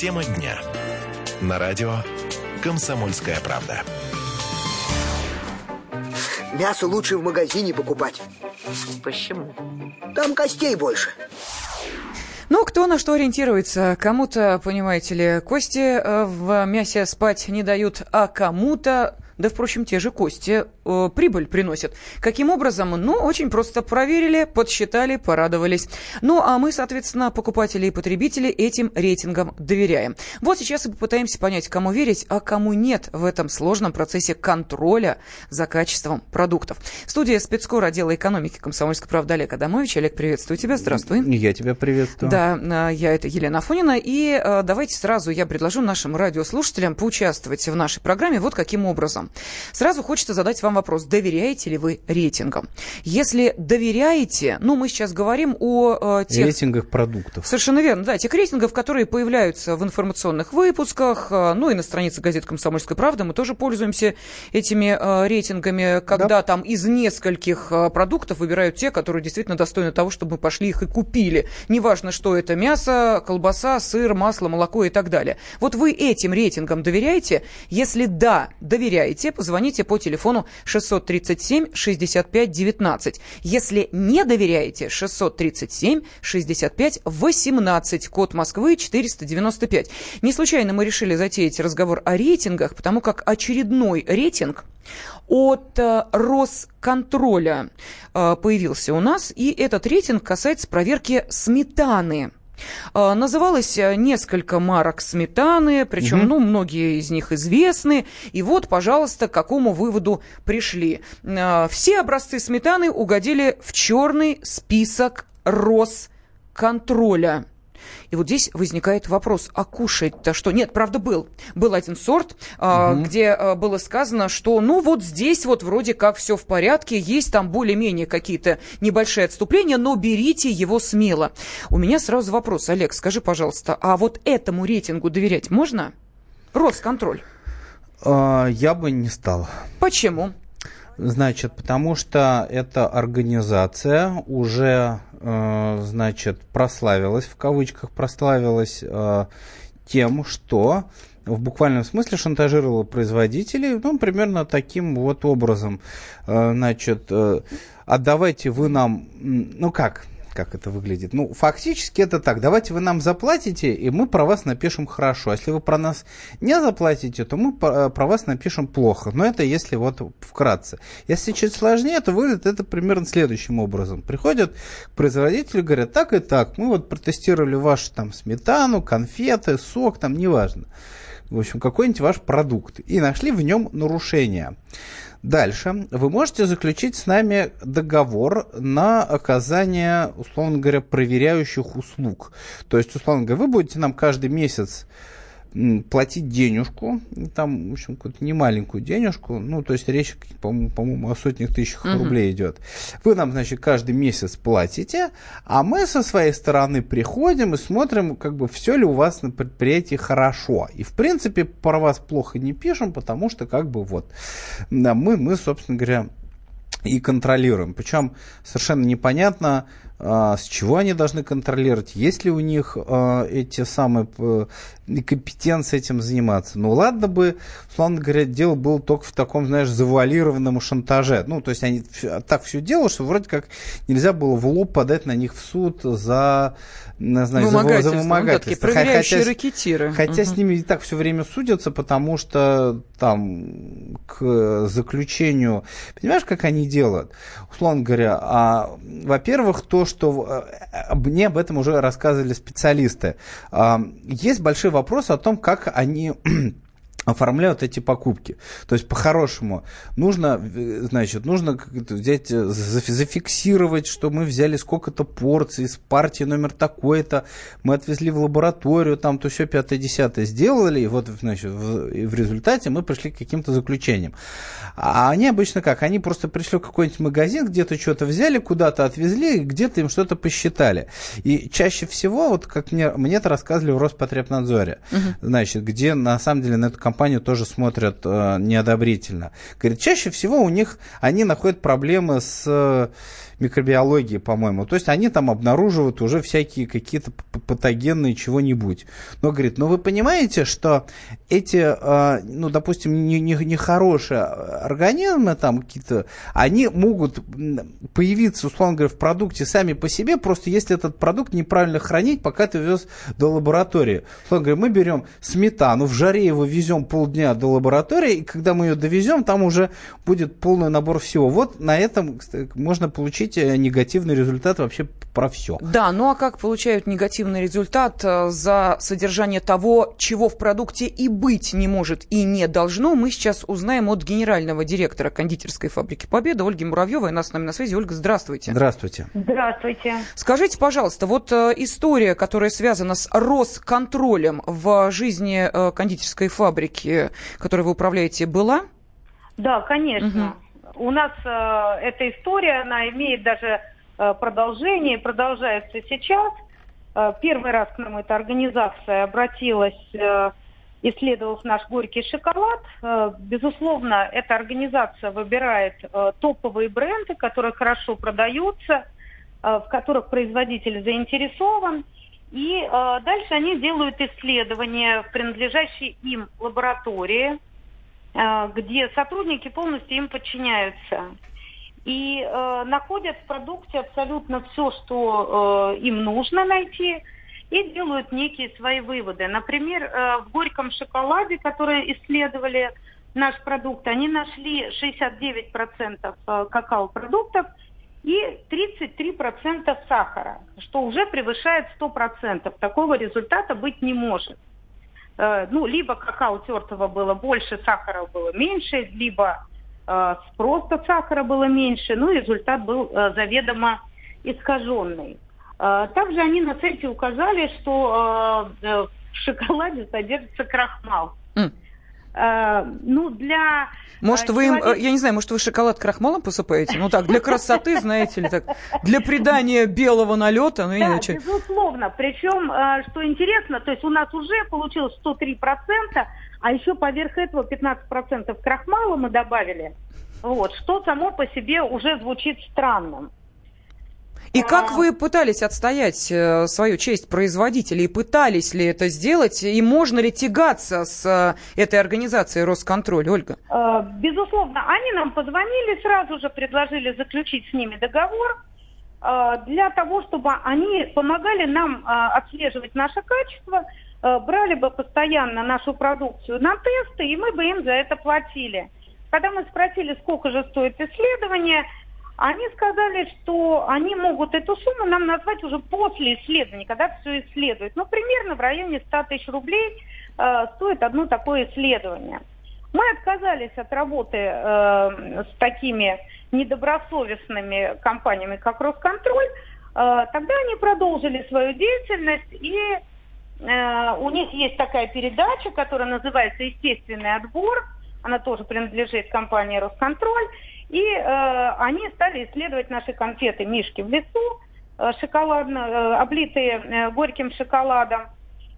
Тема дня. На радио «Комсомольская правда». Мясо лучше в магазине покупать. Почему? Там костей больше. Ну, кто на что ориентируется. Кому-то, понимаете ли, кости э, в мясе спать не дают, а кому-то да, впрочем, те же кости э, прибыль приносят. Каким образом? Ну, очень просто проверили, подсчитали, порадовались. Ну, а мы, соответственно, покупатели и потребители этим рейтингам доверяем. Вот сейчас и попытаемся понять, кому верить, а кому нет в этом сложном процессе контроля за качеством продуктов. Студия спецкор отдела экономики комсомольской правды Олег Адамович. Олег, приветствую тебя. Здравствуй. Я тебя приветствую. Да, э, я это Елена Афонина. И э, давайте сразу я предложу нашим радиослушателям поучаствовать в нашей программе вот каким образом. Сразу хочется задать вам вопрос, доверяете ли вы рейтингам? Если доверяете, ну, мы сейчас говорим о э, тех... Рейтингах продуктов. Совершенно верно, да, тех рейтингов, которые появляются в информационных выпусках, э, ну, и на странице газеты «Комсомольская правда» мы тоже пользуемся этими э, рейтингами, когда да. там из нескольких э, продуктов выбирают те, которые действительно достойны того, чтобы мы пошли их и купили. Неважно, что это мясо, колбаса, сыр, масло, молоко и так далее. Вот вы этим рейтингам доверяете? Если да, доверяете, доверяете, позвоните по телефону 637 65 19. Если не доверяете, 637 65 18, код Москвы 495. Не случайно мы решили затеять разговор о рейтингах, потому как очередной рейтинг от э, Росконтроля э, появился у нас, и этот рейтинг касается проверки сметаны. А, называлось э, несколько марок сметаны, причем, угу. ну, многие из них известны. И вот, пожалуйста, к какому выводу пришли. А, все образцы сметаны угодили в черный список Росконтроля. И вот здесь возникает вопрос, а кушать-то что? Нет, правда, был. Был один сорт, угу. где а, было сказано, что ну вот здесь вот вроде как все в порядке, есть там более-менее какие-то небольшие отступления, но берите его смело. У меня сразу вопрос, Олег, скажи, пожалуйста, а вот этому рейтингу доверять можно? Росконтроль. А, я бы не стал. Почему? Значит, потому что эта организация уже, значит, прославилась, в кавычках прославилась э, тем, что в буквальном смысле шантажировала производителей, ну, примерно таким вот образом. Э, значит, отдавайте вы нам, ну как, как это выглядит. Ну, фактически это так. Давайте вы нам заплатите, и мы про вас напишем хорошо. А если вы про нас не заплатите, то мы про вас напишем плохо. Но это если вот вкратце. Если чуть сложнее, то выглядит это примерно следующим образом. Приходят к производителю, говорят, так и так, мы вот протестировали вашу там сметану, конфеты, сок, там, неважно. В общем, какой-нибудь ваш продукт. И нашли в нем нарушения. Дальше вы можете заключить с нами договор на оказание, условно говоря, проверяющих услуг. То есть, условно говоря, вы будете нам каждый месяц платить денежку, там, в общем, какую-то немаленькую денежку, ну, то есть речь, по-моему, по о сотнях тысячах uh-huh. рублей идет. Вы нам, значит, каждый месяц платите, а мы со своей стороны приходим и смотрим, как бы, все ли у вас на предприятии хорошо. И, в принципе, про вас плохо не пишем, потому что, как бы, вот, да, мы, мы, собственно говоря, и контролируем. Причем совершенно непонятно, с чего они должны контролировать, есть ли у них а, эти самые компетенции этим заниматься. Ну ладно бы, условно говоря, дело было только в таком, знаешь, завуалированном шантаже. Ну, то есть они так все делают, что вроде как нельзя было в лоб подать на них в суд за, значит, за, за вымогательство. Ну, да, хотя, ракетиры. Хотя угу. с ними и так все время судятся, потому что там к заключению... Понимаешь, как они делают? Условно говоря, а, во-первых, то, что э, мне об этом уже рассказывали специалисты. Есть большой вопрос о том, как они оформляют эти покупки. То есть, по-хорошему, нужно, значит, нужно взять, зафиксировать, что мы взяли сколько-то порций с партии номер такой-то, мы отвезли в лабораторию, там то все пятое, десятое сделали, и вот, значит, в, и в результате мы пришли к каким-то заключениям. А они обычно как? Они просто пришли в какой-нибудь магазин, где-то что-то взяли, куда-то отвезли, где-то им что-то посчитали. И чаще всего, вот как мне, мне это рассказывали в Роспотребнадзоре, угу. значит, где на самом деле на эту компанию тоже смотрят э, неодобрительно. Говорит, чаще всего у них, они находят проблемы с микробиологии, по-моему. То есть они там обнаруживают уже всякие какие-то патогенные чего-нибудь. Но говорит, ну вы понимаете, что эти, э, ну, допустим, нехорошие не, не организмы там какие-то, они могут появиться, условно говоря, в продукте сами по себе, просто если этот продукт неправильно хранить, пока ты вез до лаборатории. Условно говоря, мы берем сметану, в жаре его везем полдня до лаборатории, и когда мы ее довезем, там уже будет полный набор всего. Вот на этом можно получить э, негативный результат вообще про все. Да, ну а как получают негативный результат э, за содержание того, чего в продукте и быть не может и не должно, мы сейчас узнаем от генерального директора кондитерской фабрики «Победа» Ольги Муравьевой. Она с нами на связи. Ольга, здравствуйте. Здравствуйте. Здравствуйте. Скажите, пожалуйста, вот э, история, которая связана с Росконтролем в жизни кондитерской фабрики, которой вы управляете, была? Да, конечно. Угу. У нас э, эта история, она имеет даже э, продолжение, продолжается сейчас. Э, первый раз к нам эта организация обратилась, э, исследовав наш горький шоколад. Э, безусловно, эта организация выбирает э, топовые бренды, которые хорошо продаются, э, в которых производитель заинтересован. И э, дальше они делают исследования в принадлежащей им лаборатории – где сотрудники полностью им подчиняются и э, находят в продукте абсолютно все, что э, им нужно найти, и делают некие свои выводы. Например, э, в горьком шоколаде, который исследовали наш продукт, они нашли 69% э, какао-продуктов и 33% сахара, что уже превышает 100%. Такого результата быть не может. Э, ну, либо какао тертого было больше, сахара было меньше, либо э, просто сахара было меньше, ну, результат был э, заведомо искаженный. Э, также они на сайте указали, что э, э в шоколаде содержится крахмал. Mm. Э, ну, для... Может, вы человека... им, я не знаю, может, вы шоколад крахмалом посыпаете? Ну так, для красоты, знаете ли, так, для придания белого налета, ну да, иначе. безусловно. Причем, э, что интересно, то есть у нас уже получилось 103%, а еще поверх этого 15% крахмала мы добавили. Вот, что само по себе уже звучит странным. И как вы пытались отстоять э, свою честь производителей? Пытались ли это сделать? И можно ли тягаться с э, этой организацией Росконтроль, Ольга? Э, безусловно. Они нам позвонили, сразу же предложили заключить с ними договор для того, чтобы они помогали нам отслеживать наше качество, брали бы постоянно нашу продукцию на тесты, и мы бы им за это платили. Когда мы спросили, сколько же стоит исследование, они сказали, что они могут эту сумму нам назвать уже после исследования, когда все исследуют. Ну, примерно в районе 100 тысяч рублей э, стоит одно такое исследование. Мы отказались от работы э, с такими недобросовестными компаниями, как Росконтроль. Э, тогда они продолжили свою деятельность, и э, у них есть такая передача, которая называется «Естественный отбор». Она тоже принадлежит компании «Росконтроль». И э, они стали исследовать наши конфеты «Мишки в лесу», э, шоколадно, э, облитые э, горьким шоколадом.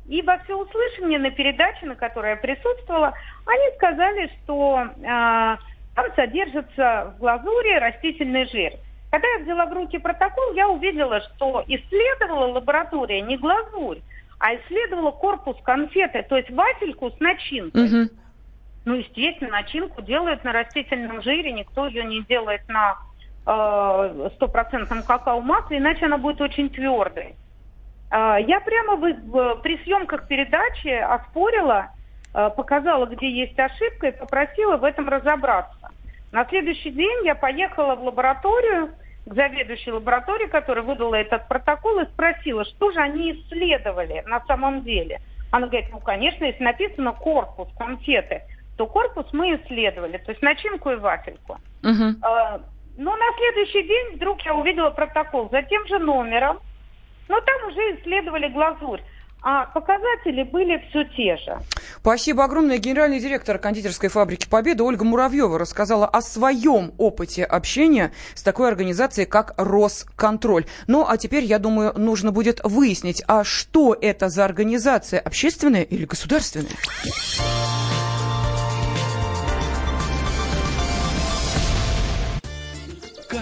И во всеуслышание на передаче, на которой я присутствовала, они сказали, что э, там содержится в глазури растительный жир. Когда я взяла в руки протокол, я увидела, что исследовала лаборатория не глазурь, а исследовала корпус конфеты, то есть вафельку с начинкой. Угу. Ну, естественно, начинку делают на растительном жире, никто ее не делает на э, стопроцентном какао-масле, иначе она будет очень твердой. Э, я прямо в, при съемках передачи оспорила, э, показала, где есть ошибка и попросила в этом разобраться. На следующий день я поехала в лабораторию, к заведующей лаборатории, которая выдала этот протокол, и спросила, что же они исследовали на самом деле. Она говорит, ну, конечно, если написано корпус конфеты, то корпус мы исследовали, то есть начинку и вафельку. Угу. Но на следующий день вдруг я увидела протокол за тем же номером, но там уже исследовали глазурь. А показатели были все те же. Спасибо огромное. Генеральный директор кондитерской фабрики «Победа» Ольга Муравьева рассказала о своем опыте общения с такой организацией, как Росконтроль. Ну, а теперь, я думаю, нужно будет выяснить, а что это за организация, общественная или государственная?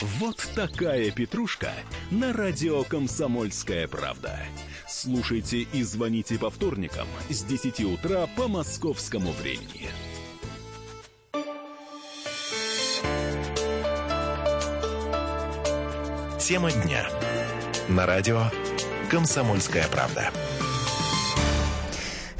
Вот такая петрушка на радио «Комсомольская правда». Слушайте и звоните по вторникам с 10 утра по московскому времени. Тема дня. На радио «Комсомольская правда».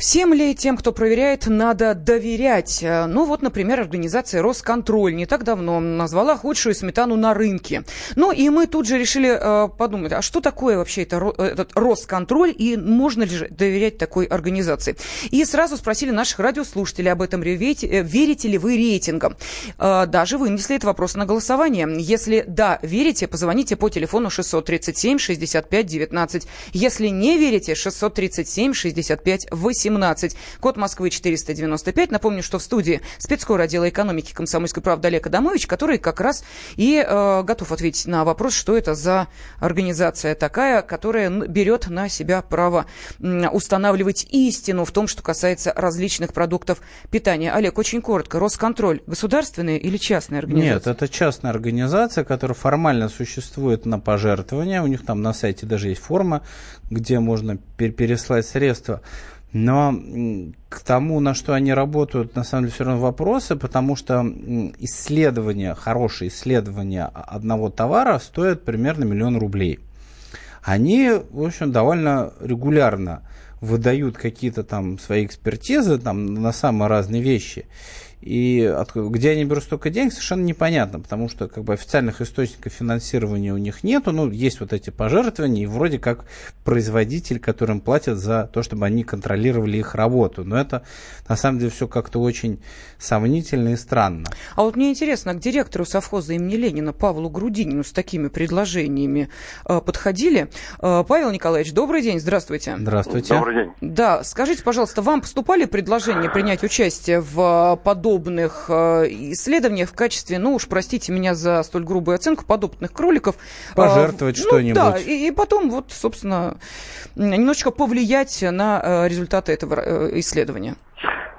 Всем ли тем, кто проверяет, надо доверять? Э, ну вот, например, организация «Росконтроль» не так давно назвала худшую сметану на рынке. Ну и мы тут же решили э, подумать, а что такое вообще это, этот «Росконтроль» и можно ли же доверять такой организации? И сразу спросили наших радиослушателей об этом, верите, э, верите ли вы рейтингам? Э, даже вынесли этот вопрос на голосование. Если да, верите, позвоните по телефону 637 65 19. Если не верите, 637 65 18. 17. Код Москвы 495. Напомню, что в студии спецкор отдела экономики комсомольской правды Олег Адамович, который как раз и э, готов ответить на вопрос, что это за организация такая, которая берет на себя право устанавливать истину в том, что касается различных продуктов питания. Олег, очень коротко. Росконтроль государственная или частная организация? Нет, это частная организация, которая формально существует на пожертвования. У них там на сайте даже есть форма, где можно переслать средства. Но к тому, на что они работают, на самом деле все равно вопросы, потому что исследование, хорошее исследование одного товара стоит примерно миллион рублей. Они, в общем, довольно регулярно выдают какие-то там свои экспертизы там, на самые разные вещи. И от, где они берут столько денег, совершенно непонятно, потому что как бы официальных источников финансирования у них нету. Ну, есть вот эти пожертвования, и вроде как производитель, которым платят за то, чтобы они контролировали их работу. Но это на самом деле все как-то очень сомнительно и странно. А вот мне интересно, а к директору совхоза имени Ленина Павлу Грудинину с такими предложениями э, подходили? Э, Павел Николаевич, добрый день, здравствуйте. Здравствуйте. Добрый день. Да, скажите, пожалуйста, вам поступали предложения принять участие в подобном подобных э, исследованиях в качестве, ну уж простите меня за столь грубую оценку, подопытных кроликов. Пожертвовать ну, что-нибудь. Да, и, и потом вот, собственно, немножечко повлиять на э, результаты этого э, исследования.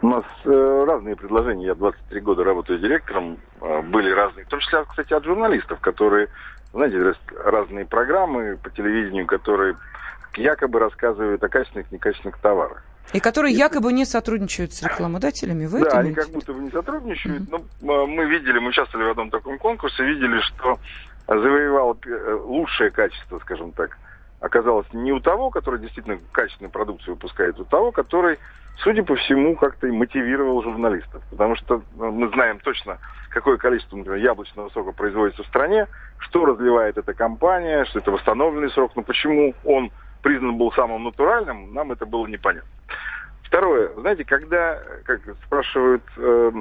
У нас э, разные предложения. Я 23 года работаю директором. Э, были разные. В том числе, кстати, от журналистов, которые, знаете, разные программы по телевидению, которые якобы рассказывают о качественных и некачественных товарах. И которые якобы не сотрудничают с рекламодателями, вы Да, это они как будто бы не сотрудничают. Mm-hmm. Но мы видели, мы участвовали в одном таком конкурсе, видели, что завоевал э, лучшее качество, скажем так, оказалось не у того, который действительно качественную продукцию выпускает, а у того, который, судя по всему, как-то и мотивировал журналистов. Потому что ну, мы знаем точно, какое количество, например, яблочного сока производится в стране, что разливает эта компания, что это восстановленный срок, но почему он признан был самым натуральным, нам это было непонятно. Второе, знаете, когда, как спрашивают, э,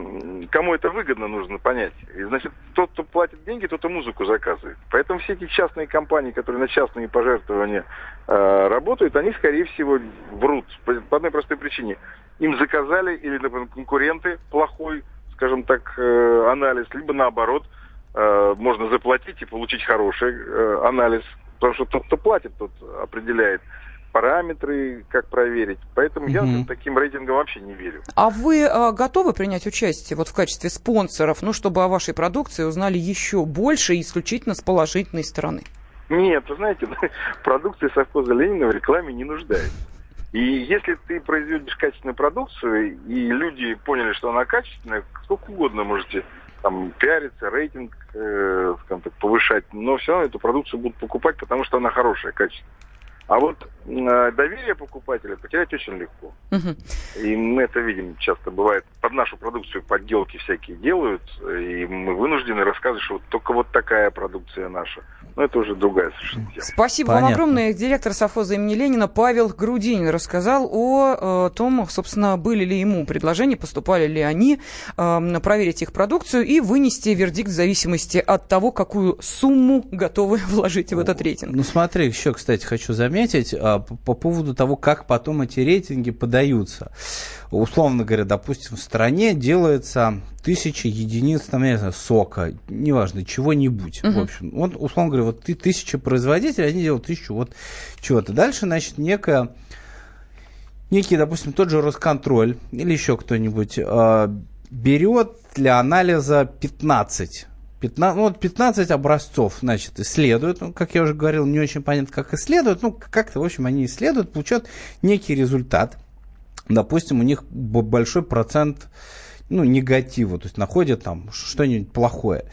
кому это выгодно, нужно понять. И, значит, тот, кто платит деньги, тот и музыку заказывает. Поэтому все эти частные компании, которые на частные пожертвования э, работают, они, скорее всего, врут. По, по одной простой причине. Им заказали, или, например, конкуренты плохой, скажем так, э, анализ, либо наоборот, э, можно заплатить и получить хороший э, анализ. Потому что тот, кто платит, тот определяет параметры, как проверить. Поэтому угу. я таким рейтингам вообще не верю. А вы а, готовы принять участие вот в качестве спонсоров, ну, чтобы о вашей продукции узнали еще больше исключительно с положительной стороны? Нет, вы знаете, продукция совхоза Ленина в рекламе не нуждается. И если ты производишь качественную продукцию, и люди поняли, что она качественная, сколько угодно можете там пиариться, рейтинг, э, скажем так, повышать, но все равно эту продукцию будут покупать, потому что она хорошая, качественная. А вот доверие покупателя потерять очень легко. И мы это видим часто бывает. Под нашу продукцию подделки всякие делают, и мы вынуждены рассказывать, что вот только вот такая продукция наша. Но это уже другая совершенно тема. Спасибо вам Понятно. огромное. Директор совхоза имени Ленина Павел Грудинин рассказал о э, том, собственно, были ли ему предложения, поступали ли они, э, проверить их продукцию и вынести вердикт в зависимости от того, какую сумму готовы вложить в этот рейтинг. Ну смотри, еще, кстати, хочу заметить а, по, по поводу того, как потом эти рейтинги подаются. Условно говоря, допустим, в стране делается тысяча единиц, там, я не знаю, сока, неважно, чего-нибудь. В общем, вот, условно говоря, вот ты тысяча производителей, они делают тысячу вот чего-то. Дальше, значит, некая некий, допустим, тот же Росконтроль или еще кто-нибудь э, берет для анализа 15 15, ну, вот 15 образцов, значит, исследуют. Ну, как я уже говорил, не очень понятно, как исследуют. Ну, как-то, в общем, они исследуют, получают некий результат. Допустим, у них большой процент ну, негатива, то есть находят там что-нибудь плохое.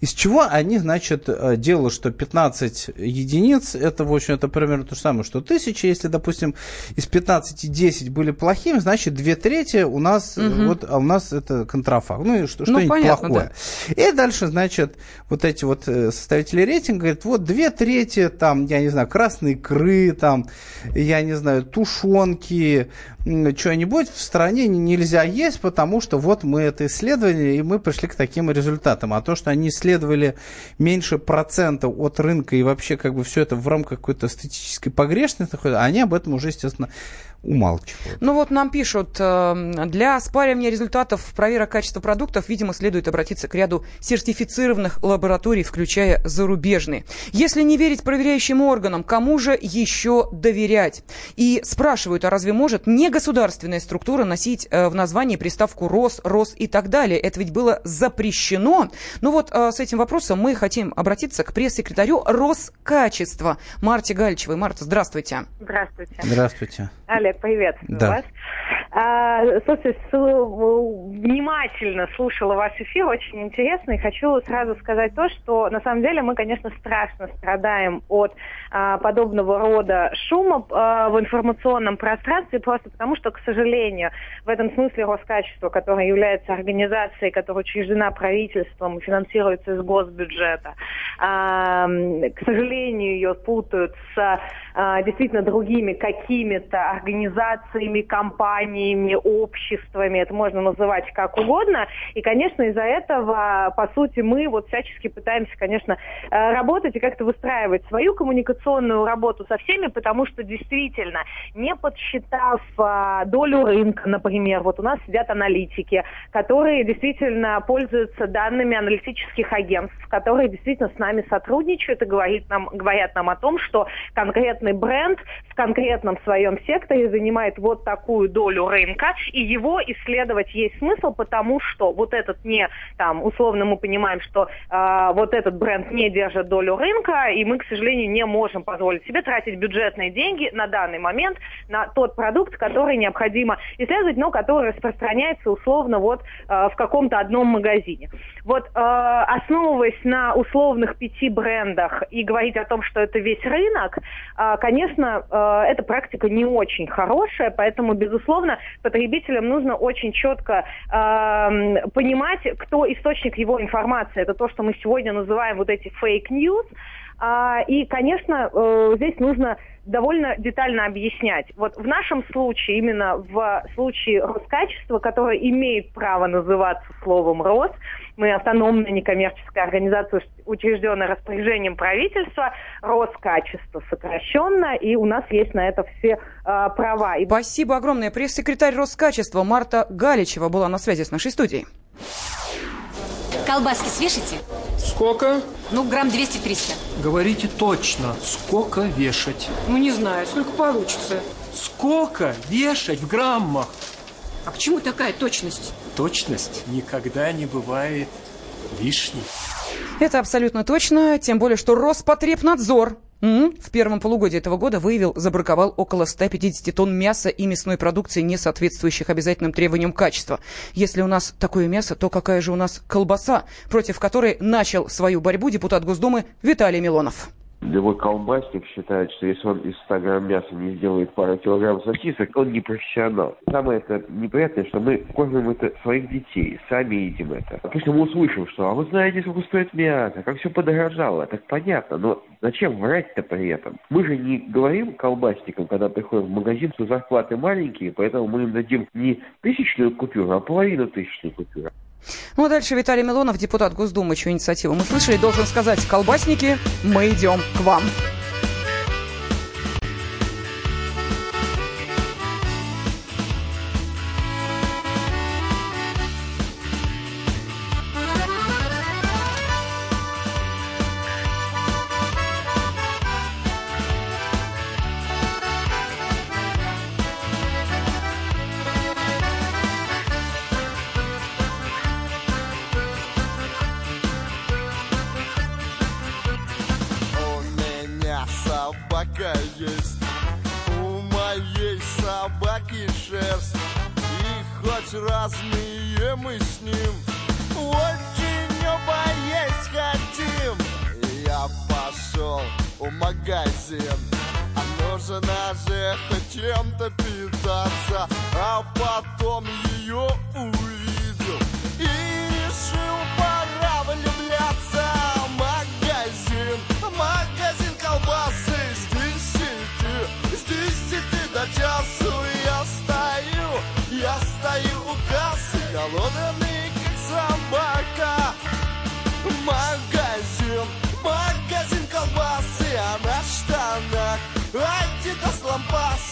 Из чего они, значит, э, делают, что 15 единиц, это, в общем, это примерно то же самое, что 1000, если, допустим, из 15 10 были плохими, значит, две трети у нас, Мгм. вот, а у нас это контрафакт, ну, и что, Ну, что-нибудь понятно, плохое. И дальше, значит, вот эти вот э, составители рейтинга говорят, вот две трети, там, я не знаю, красные икры, там, я не знаю, тушенки, что-нибудь в стране нельзя есть, потому что вот мы это исследовали, и мы пришли к таким результатам. А то, что они исследовали меньше процента от рынка и вообще как бы все это в рамках какой-то статистической погрешности, они об этом уже, естественно, умалчивают. Ну вот нам пишут, э, для спаривания результатов проверок качества продуктов, видимо, следует обратиться к ряду сертифицированных лабораторий, включая зарубежные. Если не верить проверяющим органам, кому же еще доверять? И спрашивают, а разве может негосударственная структура носить э, в названии приставку РОС, РОС и так далее? Это ведь было запрещено. Ну вот э, с этим вопросом мы хотим обратиться к пресс-секретарю Роскачества Марте Гальчевой. Марта, здравствуйте. Здравствуйте. Здравствуйте. Олег, приветствую Да. вас. А, слушайте, внимательно слушала ваш эфир, очень интересно, и хочу сразу сказать то, что на самом деле мы, конечно, страшно страдаем от а, подобного рода шума а, в информационном пространстве, просто потому что, к сожалению, в этом смысле Роскачество, которое является организацией, которая учреждена правительством и финансируется из госбюджета, к сожалению, ее путают с а, действительно другими какими-то организациями, компаниями, обществами, это можно называть как угодно. И, конечно, из-за этого, по сути, мы вот всячески пытаемся, конечно, э, работать и как-то выстраивать свою коммуникационную работу со всеми, потому что действительно, не подсчитав а, долю рынка, например, вот у нас сидят аналитики, которые действительно пользуются данными аналитических агентств, которые действительно с нами сотрудничают и говорит нам, говорят нам о том, что конкретный бренд в конкретном своем секторе занимает вот такую долю рынка, и его исследовать есть смысл, потому что вот этот не, там, условно мы понимаем, что а, вот этот бренд не держит долю рынка, и мы, к сожалению, не можем позволить себе тратить бюджетные деньги на данный момент на тот продукт, который необходимо исследовать, но который распространяется условно вот а, в каком-то одном магазине. Вот а, основываясь на условных пяти брендах и говорить о том, что это весь рынок, а, конечно, а, эта практика не очень хорошая, поэтому, безусловно, потребителям нужно очень четко а, понимать, кто источник его информации. Это то, что мы сегодня называем вот эти. А, И, конечно, э, здесь нужно довольно детально объяснять. Вот в нашем случае, именно в случае Роскачества, которое имеет право называться словом РОС, мы автономная некоммерческая организация, учрежденная распоряжением правительства, Роскачество сокращенно, и у нас есть на это все э, права. И Спасибо огромное. Пресс-секретарь Роскачества Марта Галичева была на связи с нашей студией. Колбаски свешите? Сколько? Ну, грамм 200-300. Говорите точно, сколько вешать? Ну, не знаю, сколько получится. Сколько вешать в граммах? А к чему такая точность? Точность никогда не бывает лишней. Это абсолютно точно, тем более, что Роспотребнадзор в первом полугодии этого года выявил, забраковал около 150 тонн мяса и мясной продукции, не соответствующих обязательным требованиям качества. Если у нас такое мясо, то какая же у нас колбаса, против которой начал свою борьбу депутат Госдумы Виталий Милонов. Любой колбасник считает, что если он из 100 грамм мяса не сделает пару килограмм сосисок, он не профессионал. Самое это неприятное, что мы кормим это своих детей, сами едим это. Допустим, мы услышим, что «а вы знаете, сколько стоит мясо, как все подорожало». Так понятно, но зачем врать-то при этом? Мы же не говорим колбасникам, когда приходим в магазин, что зарплаты маленькие, поэтому мы им дадим не тысячную купюру, а половину тысячной купюры. Ну а дальше Виталий Милонов, депутат Госдумы, чью инициативу мы слышали, должен сказать, колбасники, мы идем к вам. Разные мы с ним Очень оба есть хотим. Я пошел в магазин А нужно же чем-то питаться А потом ее увидел И решил пора влюбляться Магазин, магазин колбасы до часу голодный, как собака. Магазин, магазин колбасы, а на штанах Адидас лампасы.